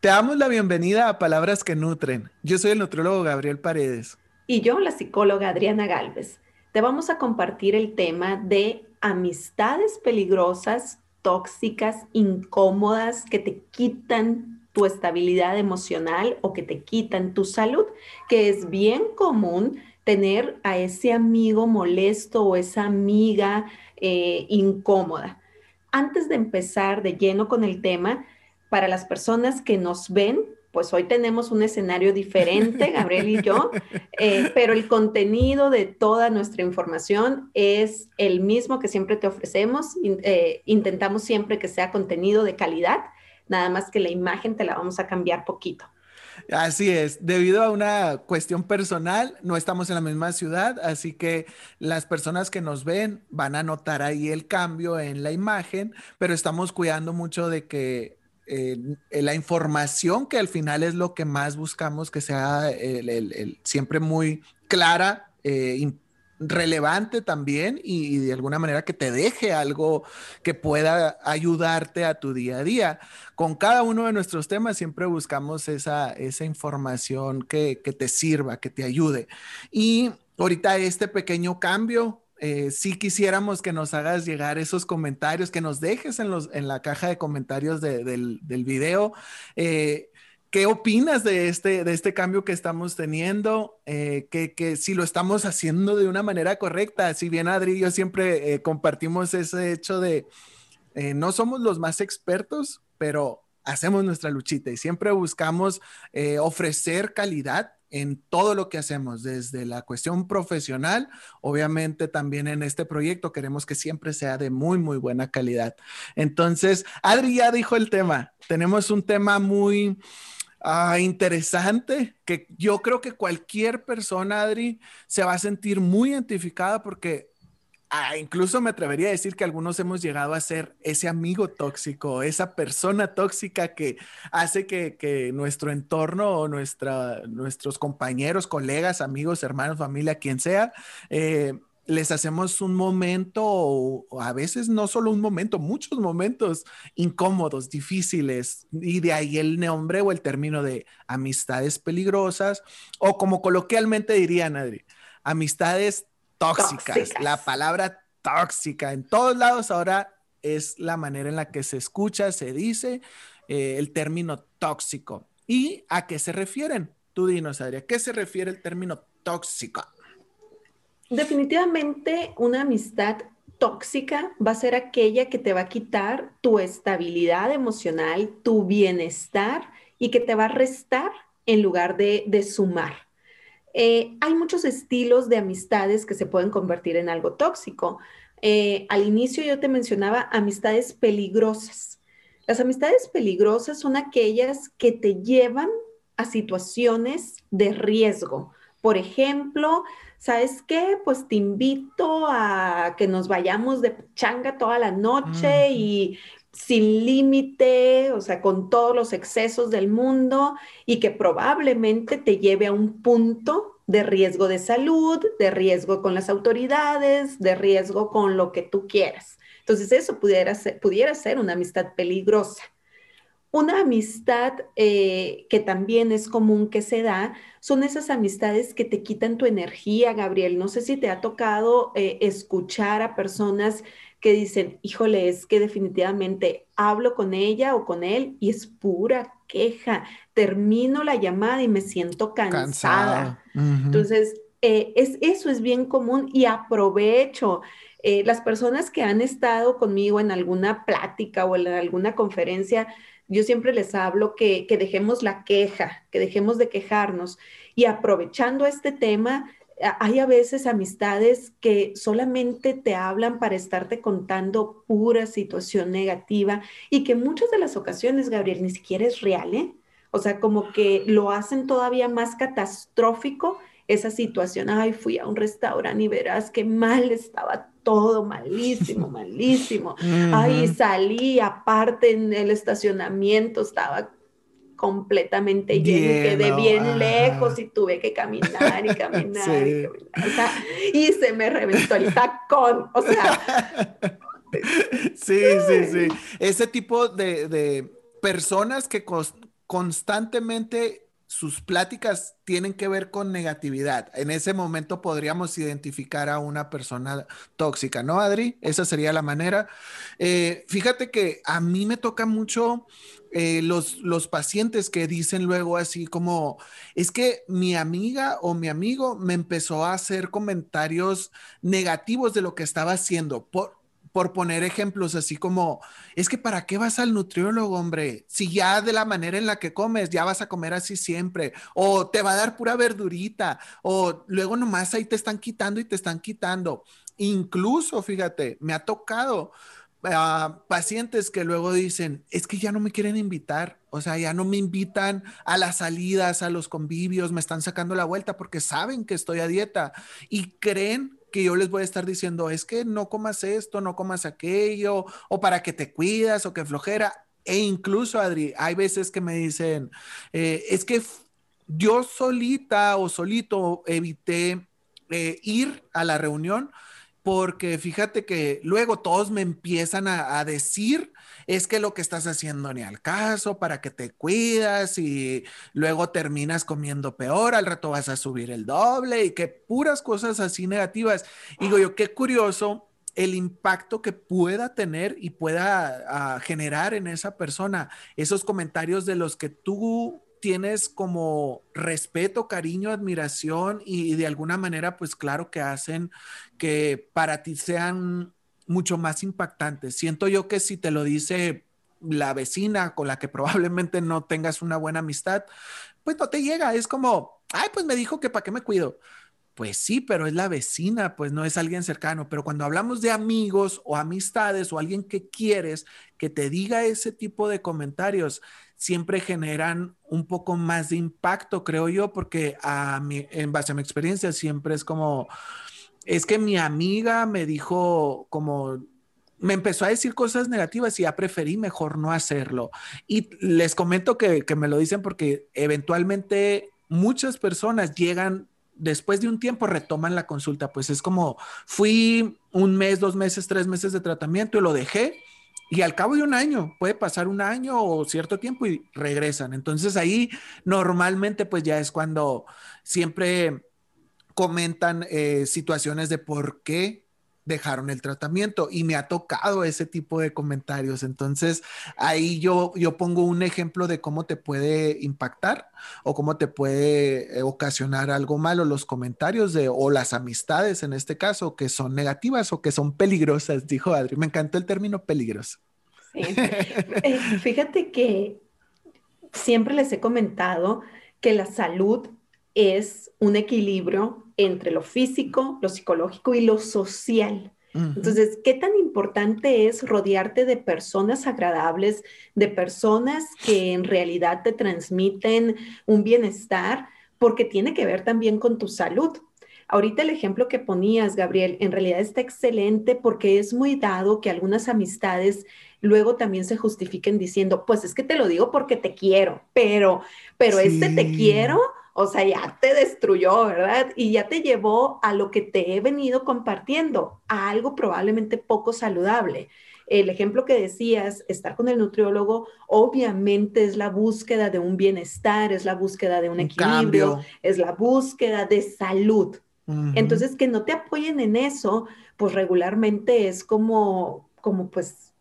Te damos la bienvenida a Palabras que Nutren. Yo soy el nutriólogo Gabriel Paredes. Y yo, la psicóloga Adriana Galvez. Te vamos a compartir el tema de amistades peligrosas, tóxicas, incómodas, que te quitan tu estabilidad emocional o que te quitan tu salud, que es bien común tener a ese amigo molesto o esa amiga eh, incómoda. Antes de empezar de lleno con el tema, para las personas que nos ven, pues hoy tenemos un escenario diferente, Gabriel y yo, eh, pero el contenido de toda nuestra información es el mismo que siempre te ofrecemos. Eh, intentamos siempre que sea contenido de calidad, nada más que la imagen te la vamos a cambiar poquito. Así es, debido a una cuestión personal, no estamos en la misma ciudad, así que las personas que nos ven van a notar ahí el cambio en la imagen, pero estamos cuidando mucho de que eh, la información que al final es lo que más buscamos que sea siempre muy clara, eh, relevante también y, de alguna manera que te deje algo que pueda ayudarte a tu día a día. Con cada uno de nuestros temas siempre buscamos esa, esa información que, que te sirva, que te ayude. Y ahorita este pequeño cambio eh, si quisiéramos que nos hagas llegar esos comentarios, que nos dejes en, la caja de comentarios del, video. Eh, ¿Qué opinas de este, de este cambio que estamos teniendo? Eh, que, que, si lo estamos haciendo de una manera correcta, si bien Adri y yo siempre compartimos ese hecho de no somos los más expertos, pero hacemos nuestra luchita y siempre buscamos ofrecer calidad en todo lo que hacemos, desde la cuestión profesional, obviamente también en este proyecto queremos que siempre sea de muy, muy buena calidad. Entonces, Adri ya dijo el tema, tenemos un tema muy... Ah, interesante que yo creo que cualquier persona, Adri, se va a sentir muy identificada porque Ah, incluso me atrevería a decir que algunos hemos llegado a ser ese amigo tóxico, esa persona tóxica que hace que, nuestro entorno o nuestros compañeros, colegas, amigos, hermanos, familia, quien sea, eh, les hacemos un momento, o, a veces no solo un momento, muchos momentos incómodos, difíciles, y de ahí el nombre o el término de amistades peligrosas, o como coloquialmente dirían, Adri, amistades tóxicas. La palabra tóxica en todos lados ahora es la manera en la que se escucha, se dice eh, el término tóxico. ¿Y a qué se refieren? Tú dinos, Adria, ¿a qué se refiere el término tóxico? Definitivamente una amistad tóxica va a ser aquella que te va a quitar tu estabilidad emocional, tu bienestar y que te va a restar en lugar de, de sumar. Eh, hay muchos estilos de amistades que se pueden convertir en algo tóxico. Eh, al inicio yo te mencionaba amistades peligrosas. Las amistades peligrosas son aquellas que te llevan a situaciones de riesgo. Por ejemplo, ¿sabes qué? Pues te invito a que nos vayamos de changa toda la noche y sin límite, o sea, con todos los excesos del mundo y que probablemente te lleve a un punto de riesgo de salud, de riesgo con las autoridades, de riesgo con lo que tú quieras. Entonces eso pudiera ser, pudiera ser una amistad peligrosa. Una amistad eh, que también es común que se da son esas amistades que te quitan tu energía, Gabriel. No sé si te ha tocado eh, escuchar a personas que dicen, híjole, es que definitivamente hablo con ella o con él y es pura queja. Termino la llamada y me siento cansada. Entonces, eh, es, eso es bien común y aprovecho. Eh, las personas que han estado conmigo en alguna plática o en alguna conferencia, yo siempre les hablo que, que dejemos la queja, que dejemos de quejarnos. Y aprovechando este tema, hay a veces amistades que solamente te hablan para estarte contando pura situación negativa y que muchas de las ocasiones, Gabriel, ni siquiera es real, ¿eh? O sea, como que lo hacen todavía más catastrófico esa situación. Ay, fui a un restaurante y verás qué mal estaba todo, malísimo, malísimo. Ay, salí aparte en el estacionamiento, estaba completamente lleno, quedé bien lejos y tuve que caminar y caminar, y, caminar y se me reventó el tacón, o sea. Sí, sí, sí. Ese tipo de, de personas que constantemente sus pláticas tienen que ver con negatividad. En ese momento podríamos identificar a una persona tóxica, ¿no, Adri? Esa sería la manera. Eh, fíjate que a mí me toca mucho eh, los, los pacientes que dicen luego así como, es que mi amiga o mi amigo me empezó a hacer comentarios negativos de lo que estaba haciendo. Por, por poner ejemplos así como, es que ¿para qué vas al nutriólogo, hombre? Si ya de la manera en la que comes, ya vas a comer así siempre, o te va a dar pura verdurita, o luego nomás ahí te están quitando y te están quitando. Incluso, fíjate, me ha tocado pacientes que luego dicen, es que ya no me quieren invitar, o sea, ya no me invitan a las salidas, a los convivios, me están sacando la vuelta porque saben que estoy a dieta y creen que yo les voy a estar diciendo, es que no comas esto, no comas aquello, o para que te cuidas, o que flojera. E incluso, Adri, hay veces que me dicen, eh, es que yo solita o solito evité eh, ir a la reunión porque fíjate que luego todos me empiezan a, decir, es que lo que estás haciendo ni al caso, para que te cuidas y luego terminas comiendo peor, al rato vas a subir el doble y que puras cosas así negativas. digo yo, qué curioso el impacto que pueda tener y pueda ah, generar en esa persona esos comentarios de los que tú tienes como respeto, cariño, admiración y, de alguna manera, pues claro que hacen que para ti sean mucho más impactantes. Siento yo que si te lo dice la vecina con la que probablemente no tengas una buena amistad, pues no te llega. Es como, ay, pues me dijo que para qué me cuido. Pues sí, pero es la vecina, pues no es alguien cercano. Pero cuando hablamos de amigos o amistades o alguien que quieres que te diga ese tipo de comentarios, siempre generan un poco más de impacto, creo yo, porque a mi, en base a mi experiencia siempre es como, es que mi amiga me dijo como me empezó a decir cosas negativas y ya preferí mejor no hacerlo. Y les comento que, que, me lo dicen porque eventualmente muchas personas llegan después de un tiempo retoman la consulta, pues es como fui un mes, dos meses, tres meses de tratamiento y lo dejé y al cabo de un año, puede pasar un año o cierto tiempo y regresan. Entonces ahí normalmente pues ya es cuando siempre comentan eh, situaciones de por qué dejaron el tratamiento y me ha tocado ese tipo de comentarios. Entonces, ahí yo, yo pongo un ejemplo de cómo te puede impactar o cómo te puede eh, ocasionar algo malo los comentarios de o las amistades en este caso que son negativas o que son peligrosas, dijo Adri. Me encantó el término peligroso. Sí. Eh, fíjate que siempre les he comentado que la salud es un equilibrio entre lo físico, lo psicológico y lo social. Entonces, ¿qué tan importante es rodearte de personas agradables, de personas que en realidad te transmiten un bienestar? Porque tiene que ver también con tu salud. Ahorita el ejemplo que ponías, Gabriel, en realidad está excelente porque es muy dado que algunas amistades luego también se justifiquen diciendo, pues es que te lo digo porque te quiero, pero, pero este te quiero o sea, ya te destruyó, ¿verdad? Y ya te llevó a lo que te he venido compartiendo, a algo probablemente poco saludable. El ejemplo que decías, estar con el nutriólogo, obviamente es la búsqueda de un bienestar, es la búsqueda de un, equilibrio, es la búsqueda de salud. Entonces, que no te apoyen en eso, pues regularmente es como, como pues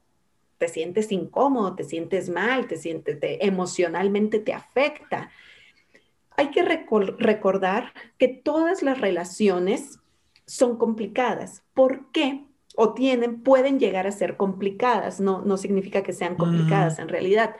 te sientes incómodo, te sientes mal, te sientes, emocionalmente te afecta hay que recordar que todas las relaciones son complicadas. ¿Por qué? O tienen, pueden llegar a ser complicadas, no, no significa que sean complicadas en realidad,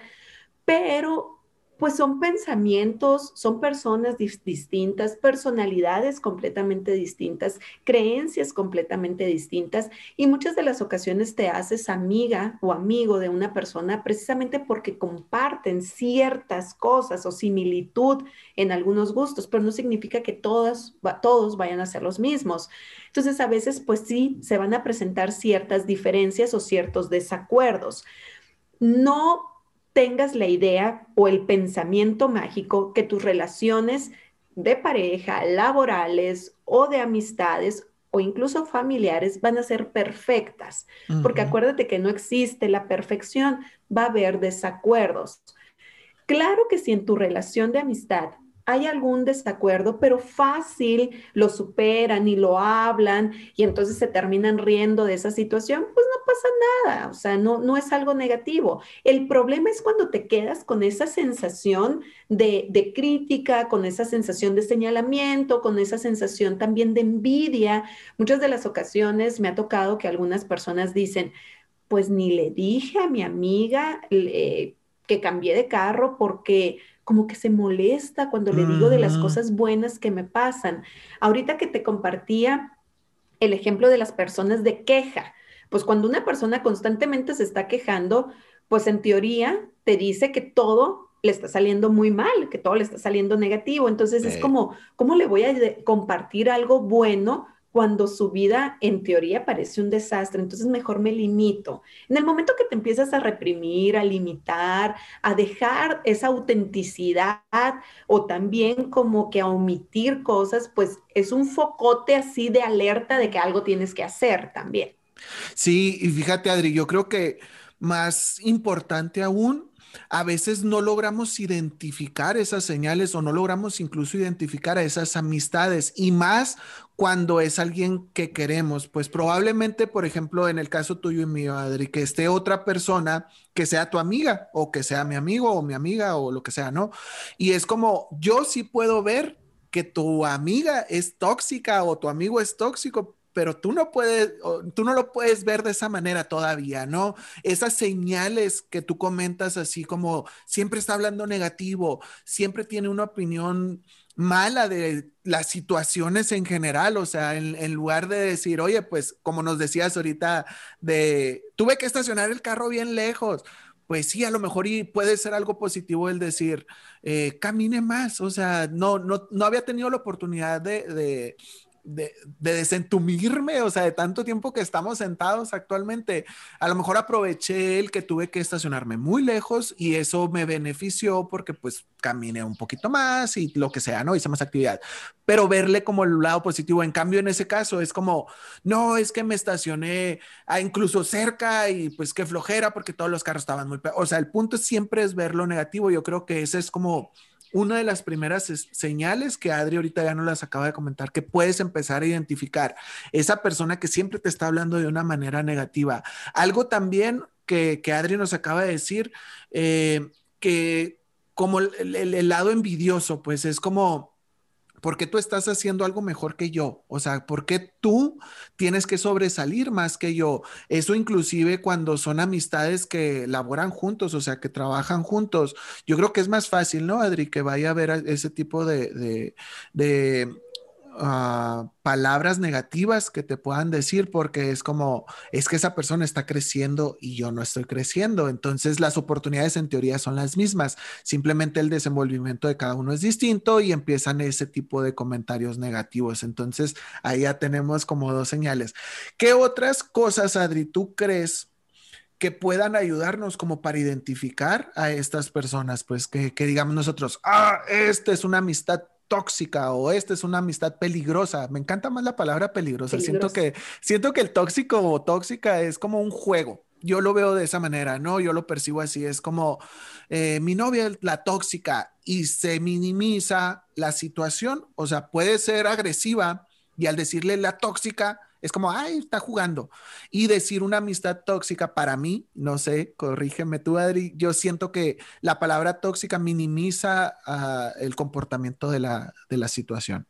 pero pues son pensamientos, son personas distintas, personalidades completamente distintas, creencias completamente distintas y muchas de las ocasiones te haces amiga o amigo de una persona precisamente porque comparten ciertas cosas o similitud en algunos gustos, pero no significa que todas, todos vayan a ser los mismos. Entonces a veces pues sí se van a presentar ciertas diferencias o ciertos desacuerdos. No tengas la idea o el pensamiento mágico que tus relaciones de pareja, laborales o de amistades o incluso familiares van a ser perfectas, porque acuérdate que no existe la perfección, va a haber desacuerdos. Claro que si en tu relación de amistad hay algún desacuerdo, pero fácil lo superan y lo hablan y entonces se terminan riendo de esa situación, pues no pasa nada, o sea, no, no es algo negativo. El problema es cuando te quedas con esa sensación de, de crítica, con esa sensación de señalamiento, con esa sensación también de envidia. Muchas de las ocasiones me ha tocado que algunas personas dicen, pues ni le dije a mi amiga eh, que cambié de carro porque como que se molesta cuando le digo de las cosas buenas que me pasan. Ahorita que te compartía el ejemplo de las personas de queja, pues cuando una persona constantemente se está quejando, pues en teoría te dice que todo le está saliendo muy mal, que todo le está saliendo negativo. Entonces es como, ¿cómo le voy a compartir algo bueno cuando su vida en teoría parece un desastre. Entonces mejor me limito. En el momento que te empiezas a reprimir, a limitar, a dejar esa autenticidad o también como que a omitir cosas, pues es un focote así de alerta de que algo tienes que hacer también. Sí, y fíjate Adri, yo creo que más importante aún a veces no logramos identificar esas señales o no logramos incluso identificar a esas amistades y más cuando es alguien que queremos, pues probablemente, por ejemplo, en el caso tuyo y mío, Adri, que esté otra persona que sea tu amiga o que sea mi amigo o mi amiga o lo que sea, ¿no? Y es como, yo sí puedo ver que tu amiga es tóxica o tu amigo es tóxico, pero tú no puedes, tú no lo puedes ver de esa manera todavía, ¿no? Esas señales que tú comentas así como siempre está hablando negativo, siempre tiene una opinión mala de las situaciones en general, o sea, en, lugar de decir, oye, pues como nos decías ahorita, de tuve que estacionar el carro bien lejos, pues sí, a lo mejor y puede ser algo positivo el decir, eh, camine más, o sea, no, no, no había tenido la oportunidad de de, desentumirme, o sea, de tanto tiempo que estamos sentados actualmente. A lo mejor aproveché el que tuve que estacionarme muy lejos y eso me benefició porque pues caminé un poquito más y lo que sea, ¿no? Hice más actividad. Pero verle como el lado positivo, en cambio en ese caso es como, no, es que me estacioné incluso cerca y pues qué flojera porque todos los carros estaban muy... O sea, el punto siempre es ver lo negativo. Yo creo que ese es como una de las primeras señales que Adri ahorita ya no las acaba de comentar, que puedes empezar a identificar esa persona que siempre te está hablando de una manera negativa. Algo también que, que Adri nos acaba de decir, eh, que como el lado envidioso, pues es como ¿Por qué tú estás haciendo algo mejor que yo? O sea, ¿por qué tú tienes que sobresalir más que yo? Eso inclusive cuando son amistades que laboran juntos, o sea, que trabajan juntos. Yo creo que es más fácil, ¿no, Adri? Que vaya a ver ese tipo de, de, de Ah, palabras negativas que te puedan decir porque es como, es que esa persona está creciendo y yo no estoy creciendo. Entonces las oportunidades en teoría son las mismas, simplemente el desenvolvimiento de cada uno es distinto y empiezan ese tipo de comentarios negativos. Entonces ahí ya tenemos como dos señales. ¿Qué otras cosas, Adri, tú crees? que puedan ayudarnos como para identificar a estas personas, pues que, que digamos nosotros, ah, esta es una amistad tóxica o esta es una amistad peligrosa. Me encanta más la palabra peligrosa. Siento que siento que el tóxico o tóxica es como un juego. Yo lo veo de esa manera, ¿no? Yo lo percibo así. Es como eh, mi novia es la tóxica y se minimiza la situación. O sea, puede ser agresiva y al decirle la tóxica, es como, ay, está jugando. Y decir una amistad tóxica para mí, no sé, corrígeme tú, Adri, yo siento que la palabra tóxica minimiza ah, el comportamiento de la, de la situación.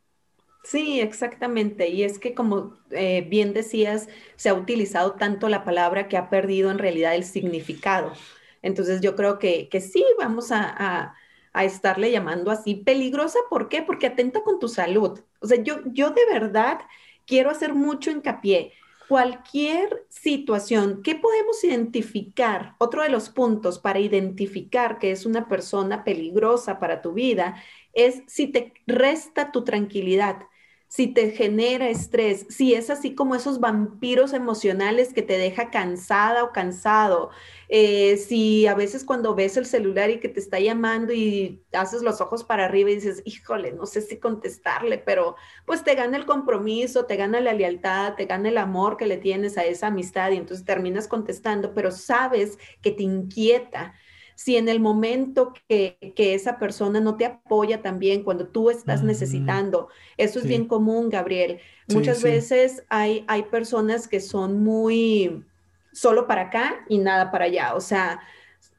Sí, exactamente. Y es que como eh, bien decías, se ha utilizado tanto la palabra que ha perdido en realidad el significado. Entonces yo creo que, que sí, vamos a, a, a, estarle llamando así peligrosa. ¿Por qué? Porque atenta con tu salud. O sea, yo, yo de verdad quiero hacer mucho hincapié. Cualquier situación, ¿qué podemos identificar? Otro de los puntos para identificar que es una persona peligrosa para tu vida es si te resta tu tranquilidad si te genera estrés, si es así como esos vampiros emocionales que te deja cansada o cansado, eh, si a veces cuando ves el celular y que te está llamando y haces los ojos para arriba y dices, híjole, no sé si contestarle, pero pues te gana el compromiso, te gana la lealtad, te gana el amor que le tienes a esa amistad y entonces terminas contestando, pero sabes que te inquieta si en el momento que, esa persona no te apoya también cuando tú estás necesitando. Eso es bien común, Gabriel. Muchas veces hay, hay personas que son muy solo para acá y nada para allá. O sea,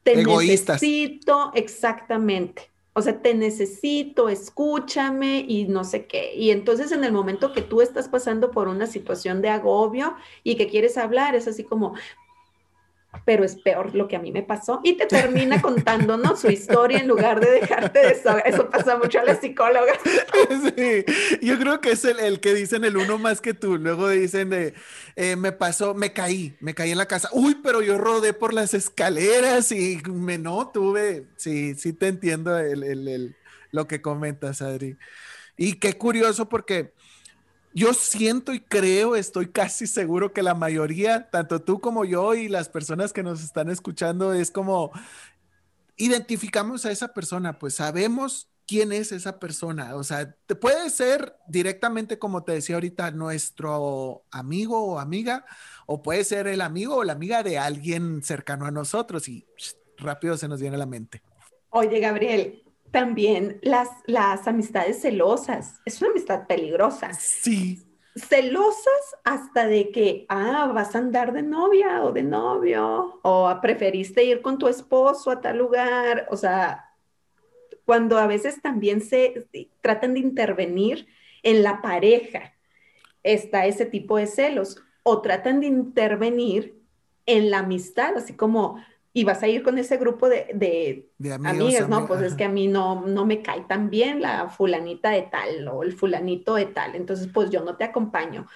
te necesito exactamente. O sea, te necesito, escúchame y no sé qué. Y entonces en el momento que tú estás pasando por una situación de agobio y que quieres hablar, es así como, pero es peor lo que a mí me pasó y te termina contando, ¿no? Su historia en lugar de dejarte de eso. Pasa mucho a las psicólogas. Sí, yo creo que es el, que dicen el uno más que tú. Luego dicen de, eh, me pasó, me caí, me caí en la casa. Uy, pero yo rodé por las escaleras y me no tuve. Sí, sí te entiendo lo que comentas, Adri. Y qué curioso porque yo siento y creo, estoy casi seguro que la mayoría, tanto tú como yo y las personas que nos están escuchando, es como identificamos a esa persona, pues sabemos quién es esa persona. O sea, te puede ser directamente, como te decía ahorita, nuestro amigo o amiga, o puede ser el amigo o la amiga de alguien cercano a nosotros y rápido se nos viene a la mente. Oye, Gabriel, también las, las amistades celosas. Es una amistad peligrosa. Sí. Celosas hasta de que, ah, vas a andar de novia o de novio, o preferiste ir con tu esposo a tal lugar. O sea, cuando a veces también se tratan de intervenir en la pareja, está ese tipo de celos, o tratan de intervenir en la amistad, así como, y vas a ir con ese grupo de, de, amigas, ¿no? Pues es que a mí no, no me cae tan bien la fulanita de tal o el fulanito de tal, entonces pues yo no te acompaño.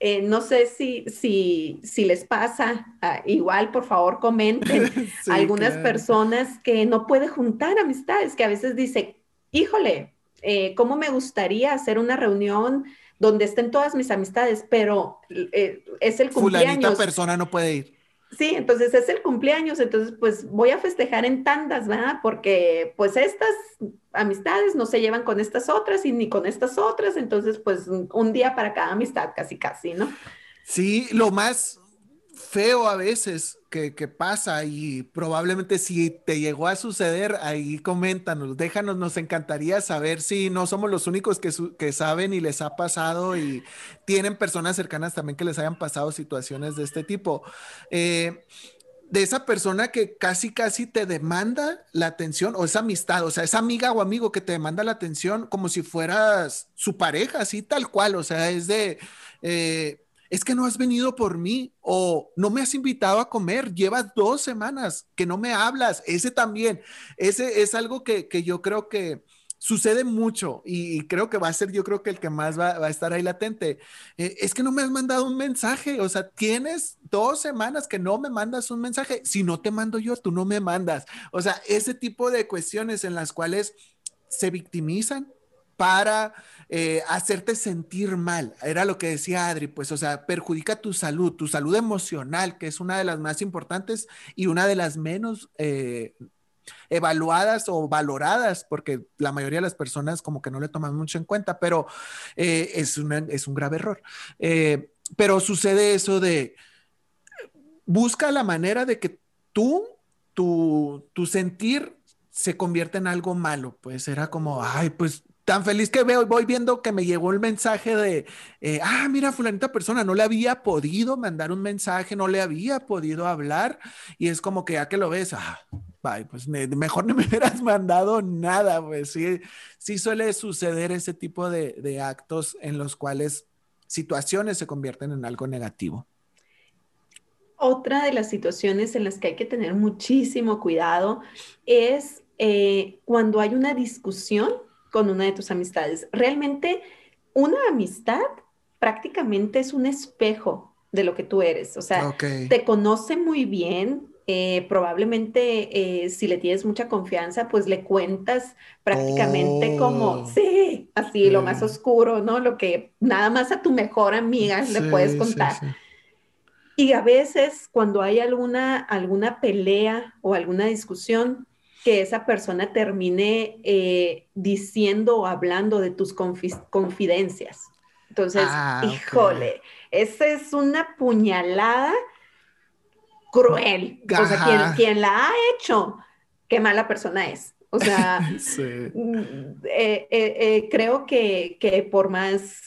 Eh, no sé si, si, si les pasa, ah, igual por favor comenten, algunas personas que no puede juntar amistades, que a veces dice, híjole, eh, ¿cómo me gustaría hacer una reunión donde estén todas mis amistades, pero eh, es el cumpleaños. Fulanita persona no puede ir Sí, entonces es el cumpleaños, entonces pues voy a festejar en tandas, ¿verdad? Porque pues estas amistades no se llevan con estas otras y ni con estas otras, entonces pues un día para cada amistad, casi casi, ¿no? Sí, lo más feo a veces que, pasa y probablemente si te llegó a suceder, ahí coméntanos, déjanos, nos encantaría saber si no somos los únicos que, que saben y les ha pasado y tienen personas cercanas también que les hayan pasado situaciones de este tipo. Eh, de esa persona que casi, casi te demanda la atención o esa amistad, o sea, esa amiga o amigo que te demanda la atención como si fueras su pareja, así tal cual, o sea, es de, eh, es que no has venido por mí o no me has invitado a comer, llevas dos semanas que no me hablas, ese también, ese es algo que, yo creo que sucede mucho y, creo que va a ser yo creo que el que más va, a estar ahí latente. Eh, es que no me has mandado un mensaje, o sea, tienes dos semanas que no me mandas un mensaje, si no te mando yo, tú no me mandas. O sea, ese tipo de cuestiones en las cuales se victimizan para eh, hacerte sentir mal. Era lo que decía Adri, pues, o sea, perjudica tu salud, tu salud emocional, que es una de las más importantes y una de las menos eh, evaluadas o valoradas, porque la mayoría de las personas como que no le toman mucho en cuenta, pero eh, es, es un grave error. pero sucede eso de, busca la manera de que tú, tu, tu sentir se convierta en algo malo, pues era como, ay, pues tan feliz que veo, voy viendo que me llegó el mensaje de, eh, ah, mira, fulanita persona, no le había podido mandar un mensaje, no le había podido hablar, y es como que ya que lo ves, ah, pues mejor no me hubieras mandado nada, pues sí, sí suele suceder ese tipo de, de actos en los cuales situaciones se convierten en algo negativo. Otra de las situaciones en las que hay que tener muchísimo cuidado es eh, cuando hay una discusión con una de tus amistades. Realmente una amistad prácticamente es un espejo de lo que tú eres. O sea, te conoce muy bien. Eh, probablemente eh, si le tienes mucha confianza, pues le cuentas prácticamente como, oh. sí, así lo más oscuro, ¿no? Lo que nada más a tu mejor amiga le puedes contar. y a veces cuando hay alguna, alguna pelea o alguna discusión, que esa persona termine eh, diciendo o hablando de tus confidencias. Entonces, ah, híjole, esa es una puñalada cruel. O sea, quien, la ha hecho qué mala persona es. O sea, mm, eh, eh, eh, creo que, que, por más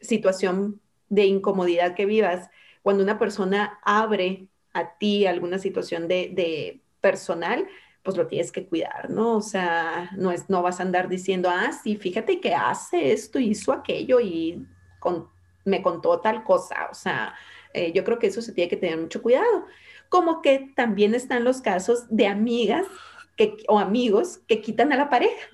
situación de incomodidad que vivas, cuando una persona abre a ti alguna situación de, de, personal, pues lo tienes que cuidar, ¿no? O sea, no, es, no vas a andar diciendo, ah, sí, fíjate que hace esto, hizo aquello y con, me contó tal cosa. O sea, yo creo que eso se tiene que tener mucho cuidado. Como que también están los casos de amigas o amigos que quitan a la pareja.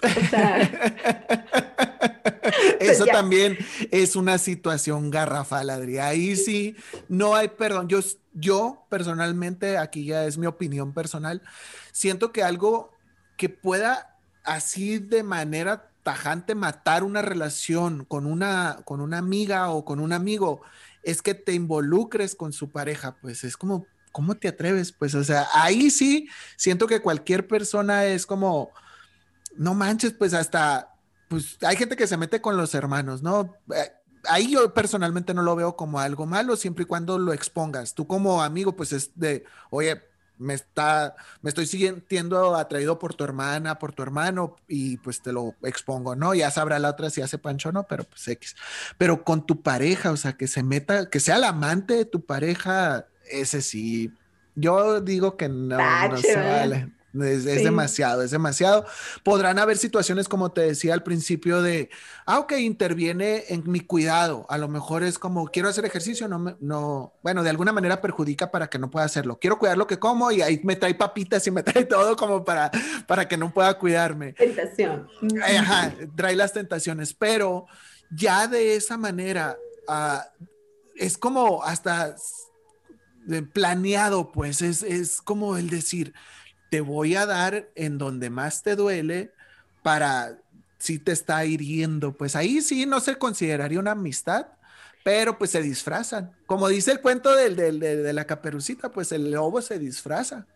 Eso también es una situación garrafal, Adri. Ahí sí, no hay perdón. Yo, yo personalmente, aquí ya es mi opinión personal, siento que algo que pueda así de manera tajante matar una relación con una, con una amiga o con un amigo es que te involucres con su pareja. Pues es como, ¿cómo te atreves? Pues, o sea, ahí sí siento que cualquier persona es como, no manches, pues hasta, pues hay gente que se mete con los hermanos, ¿no? Eh, ahí yo personalmente no lo veo como algo malo, siempre y cuando lo expongas. Tú como amigo, pues es de, oye, me está, me estoy sintiendo atraído por tu hermana, por tu hermano, y pues te lo expongo, ¿no? Ya sabrá la otra si hace pancho o no, pero pues X. Pero con tu pareja, o sea, que se meta, que sea el amante de tu pareja, ese sí. Yo digo que no, no se vale. Es, demasiado, es demasiado. Podrán haber situaciones, como te decía al principio, de, ah, ok, interviene en mi cuidado. A lo mejor es como, quiero hacer ejercicio, no, no, bueno, de alguna manera perjudica para que no pueda hacerlo. Quiero cuidar lo que como y ahí me trae papitas y me trae todo como para, para que no pueda cuidarme. Tentación. Ajá, trae las tentaciones, pero ya de esa manera, ah, es como hasta planeado, pues es, es como el decir, te voy a dar en donde más te duele para si te está hiriendo, pues ahí sí no se consideraría una amistad, pero pues se disfrazan. Como dice el cuento del, de la caperucita, pues el lobo se disfraza,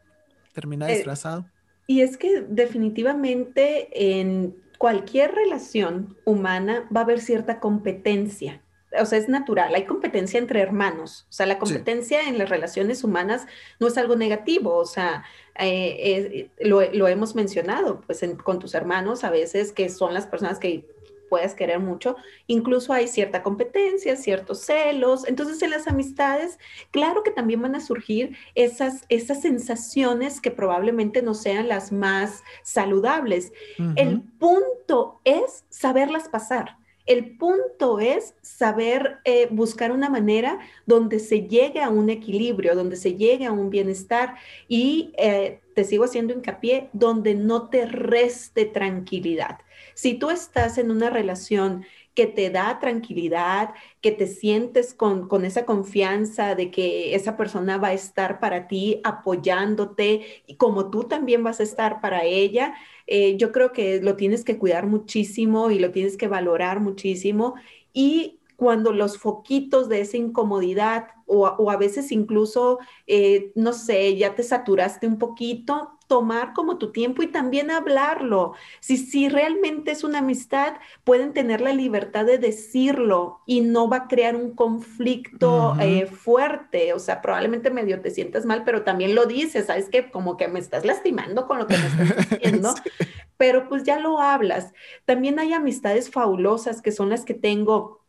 termina eh, disfrazado. y es que definitivamente en cualquier relación humana va a haber cierta competencia o sea, es natural, hay competencia entre hermanos, o sea, la competencia en las relaciones humanas no es algo negativo, o sea, eh, lo, hemos mencionado, pues con tus hermanos a veces que son las personas que puedes querer mucho, incluso hay cierta competencia, ciertos celos, entonces en las amistades, claro que también van a surgir esas, esas sensaciones que probablemente no sean las más saludables. El punto es saberlas pasar. El punto es saber eh, buscar una manera donde se llegue a un equilibrio, donde se llegue a un bienestar y eh, te sigo haciendo hincapié, donde no te reste tranquilidad. Si tú estás en una relación que te da tranquilidad, que te sientes con, con, esa confianza de que esa persona va a estar para ti apoyándote y como tú también vas a estar para ella, eh, yo creo que lo tienes que cuidar muchísimo y lo tienes que valorar muchísimo. Y cuando los foquitos de esa incomodidad o, a veces incluso, eh, no sé, ya te saturaste un poquito, tomar como tu tiempo y también hablarlo. Si, si realmente es una amistad, pueden tener la libertad de decirlo y no va a crear un conflicto eh, fuerte. O sea, probablemente medio te sientas mal, pero también lo dices, sabes que como que me estás lastimando con lo que me estás diciendo. Pero pues ya lo hablas. También hay amistades fabulosas que son las que tengo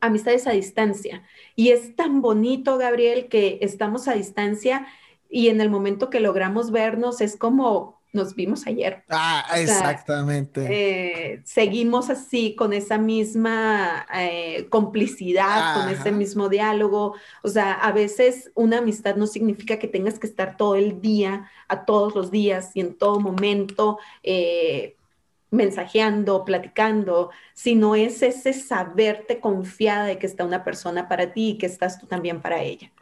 amistades a distancia. Y es tan bonito, Gabriel, que estamos a distancia y en el momento que logramos vernos es como nos vimos ayer. Ah, exactamente. Eh, seguimos así con esa misma eh, complicidad, con ese mismo diálogo. O sea, a veces una amistad no significa que tengas que estar todo el día, a todos los días y en todo momento. Eh, mensajeando, platicando, sino es ese saberte confiada de que está una persona para ti y que estás tú también para ella.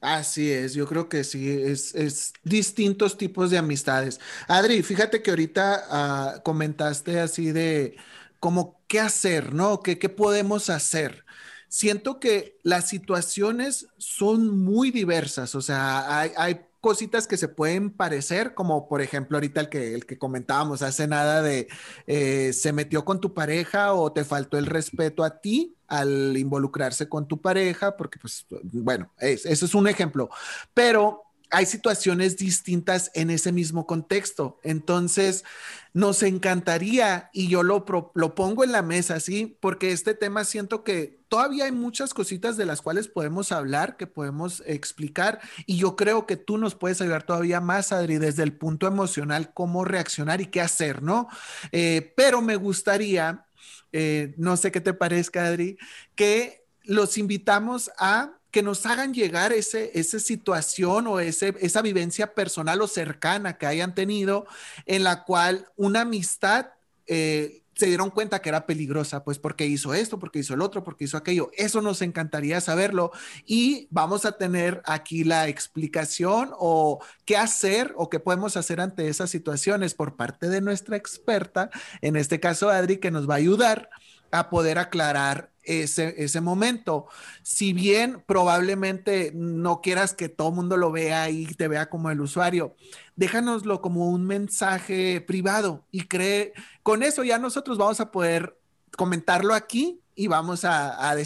Así es, yo creo que sí, es, distintos tipos de amistades. Adri, fíjate que ahorita ah, comentaste así de como qué hacer, ¿no? ¿Qué, ¿Qué podemos hacer? Siento que las situaciones son muy diversas, o sea, hay cositas que se pueden parecer, como por ejemplo ahorita el que, el que comentábamos hace nada de eh, se metió con tu pareja o te faltó el respeto a ti al involucrarse con tu pareja, porque pues bueno, eso es un ejemplo, pero hay situaciones distintas en ese mismo contexto. Entonces, nos encantaría, y yo lo, lo pongo en la mesa, ¿sí? Porque este tema siento que todavía hay muchas cositas de las cuales podemos hablar, que podemos explicar, y yo creo que tú nos puedes ayudar todavía más, Adri, desde el punto emocional, cómo reaccionar y qué hacer, ¿no? Eh, pero me gustaría, eh, no sé qué te parezca, Adri, que los invitamos a que nos hagan llegar ese, esa situación o ese, esa vivencia personal o cercana que hayan tenido en la cual una amistad eh, se dieron cuenta que era peligrosa, pues porque hizo esto, porque hizo el otro, porque hizo aquello. Eso nos encantaría saberlo y vamos a tener aquí la explicación o qué hacer o qué podemos hacer ante esas situaciones por parte de nuestra experta, en este caso Adri, que nos va a ayudar a poder aclarar ese, ese momento. Si bien probablemente no quieras que todo mundo lo vea y te vea como el usuario, déjanoslo como un mensaje privado y cree, con eso ya nosotros vamos a poder comentarlo aquí y vamos a, a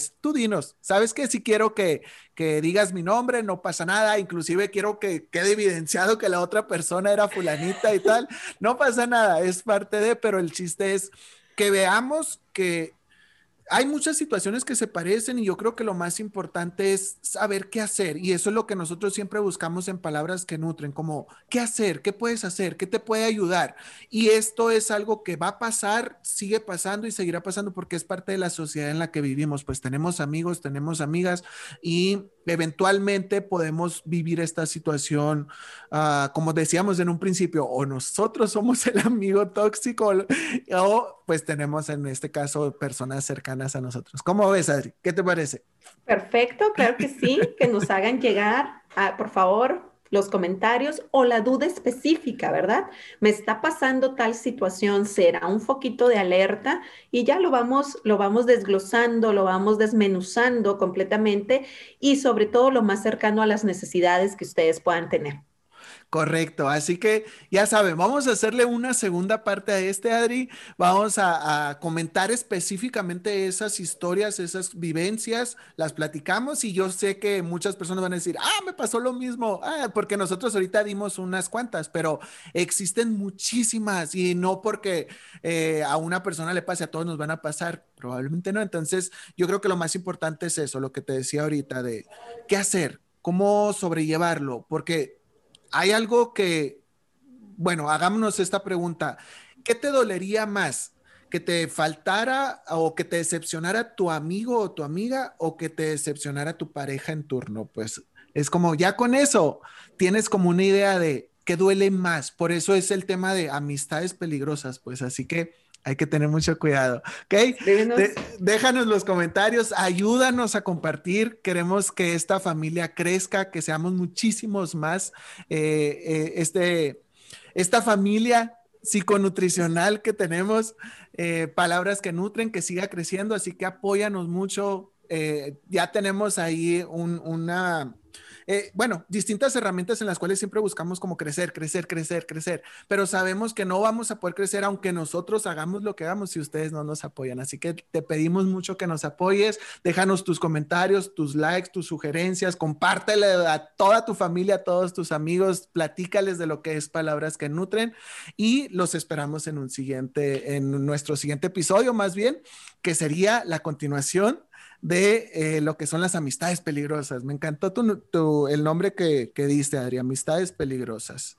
¿sabes qué? Si quiero que, que digas mi nombre, no pasa nada, inclusive quiero que quede evidenciado que la otra persona era fulanita y tal, no pasa nada, es parte de, pero el chiste es que veamos que hay muchas situaciones que se parecen y yo creo que lo más importante es saber qué hacer y eso es lo que nosotros siempre buscamos en palabras que nutren, como qué hacer, qué puedes hacer, qué te puede ayudar. Y esto es algo que va a pasar, sigue pasando y seguirá pasando porque es parte de la sociedad en la que vivimos. Pues tenemos amigos, tenemos amigas y eventualmente podemos vivir esta situación, uh, como decíamos en un principio, o nosotros somos el amigo tóxico o pues tenemos en este caso personas cercanas a nosotros. ¿Cómo ves, Adri? ¿Qué te parece? Perfecto, claro que sí, que nos hagan llegar, a, por favor, los comentarios o la duda específica, ¿verdad? Me está pasando tal situación, será un foquito de alerta y ya lo vamos, lo vamos desglosando, lo vamos desmenuzando completamente y sobre todo lo más cercano a las necesidades que ustedes puedan tener. Correcto, así que ya saben, vamos a hacerle una segunda parte a este, Adri. Vamos a, comentar específicamente esas historias, esas vivencias, las platicamos y yo sé que muchas personas van a decir, ah, me pasó lo mismo, ah, porque nosotros ahorita dimos unas cuantas, pero existen muchísimas y no porque eh, a una persona le pase, a todos nos van a pasar, probablemente no. Entonces, yo creo que lo más importante es eso, lo que te decía ahorita de qué hacer, cómo sobrellevarlo, porque hay algo que, bueno, hagámonos esta pregunta. ¿Qué te dolería más? ¿Que te faltara o que te decepcionara tu amigo o tu amiga o que te decepcionara tu pareja en turno? Pues es como ya con eso tienes como una idea de qué duele más. Por eso es el tema de amistades peligrosas, pues así que hay que tener mucho cuidado, ¿ok? déjanos los comentarios, ayúdanos a compartir. Queremos que esta familia crezca, que seamos muchísimos más. Eh, eh, este, esta familia psiconutricional que tenemos, eh, palabras que nutren, que siga creciendo, así que apóyanos mucho. ya tenemos ahí una eh, bueno, distintas herramientas en las cuales siempre buscamos como crecer, crecer, crecer, crecer, pero sabemos que no vamos a poder crecer aunque nosotros hagamos lo que hagamos si ustedes no nos apoyan. Así que te pedimos mucho que nos apoyes, déjanos tus comentarios, tus likes, tus sugerencias, compártele a toda tu familia, a todos tus amigos, platícales de lo que es Palabras que Nutren y los esperamos en un siguiente, en nuestro siguiente episodio más bien, que sería la continuación de eh, lo que son las amistades peligrosas. Me encantó tu, el nombre que, que diste, Adri, amistades peligrosas.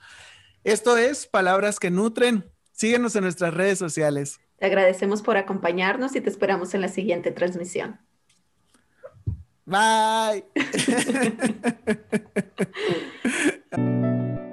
Esto es Palabras que Nutren. Síguenos en nuestras redes sociales. Te agradecemos por acompañarnos y te esperamos en la siguiente transmisión. Bye.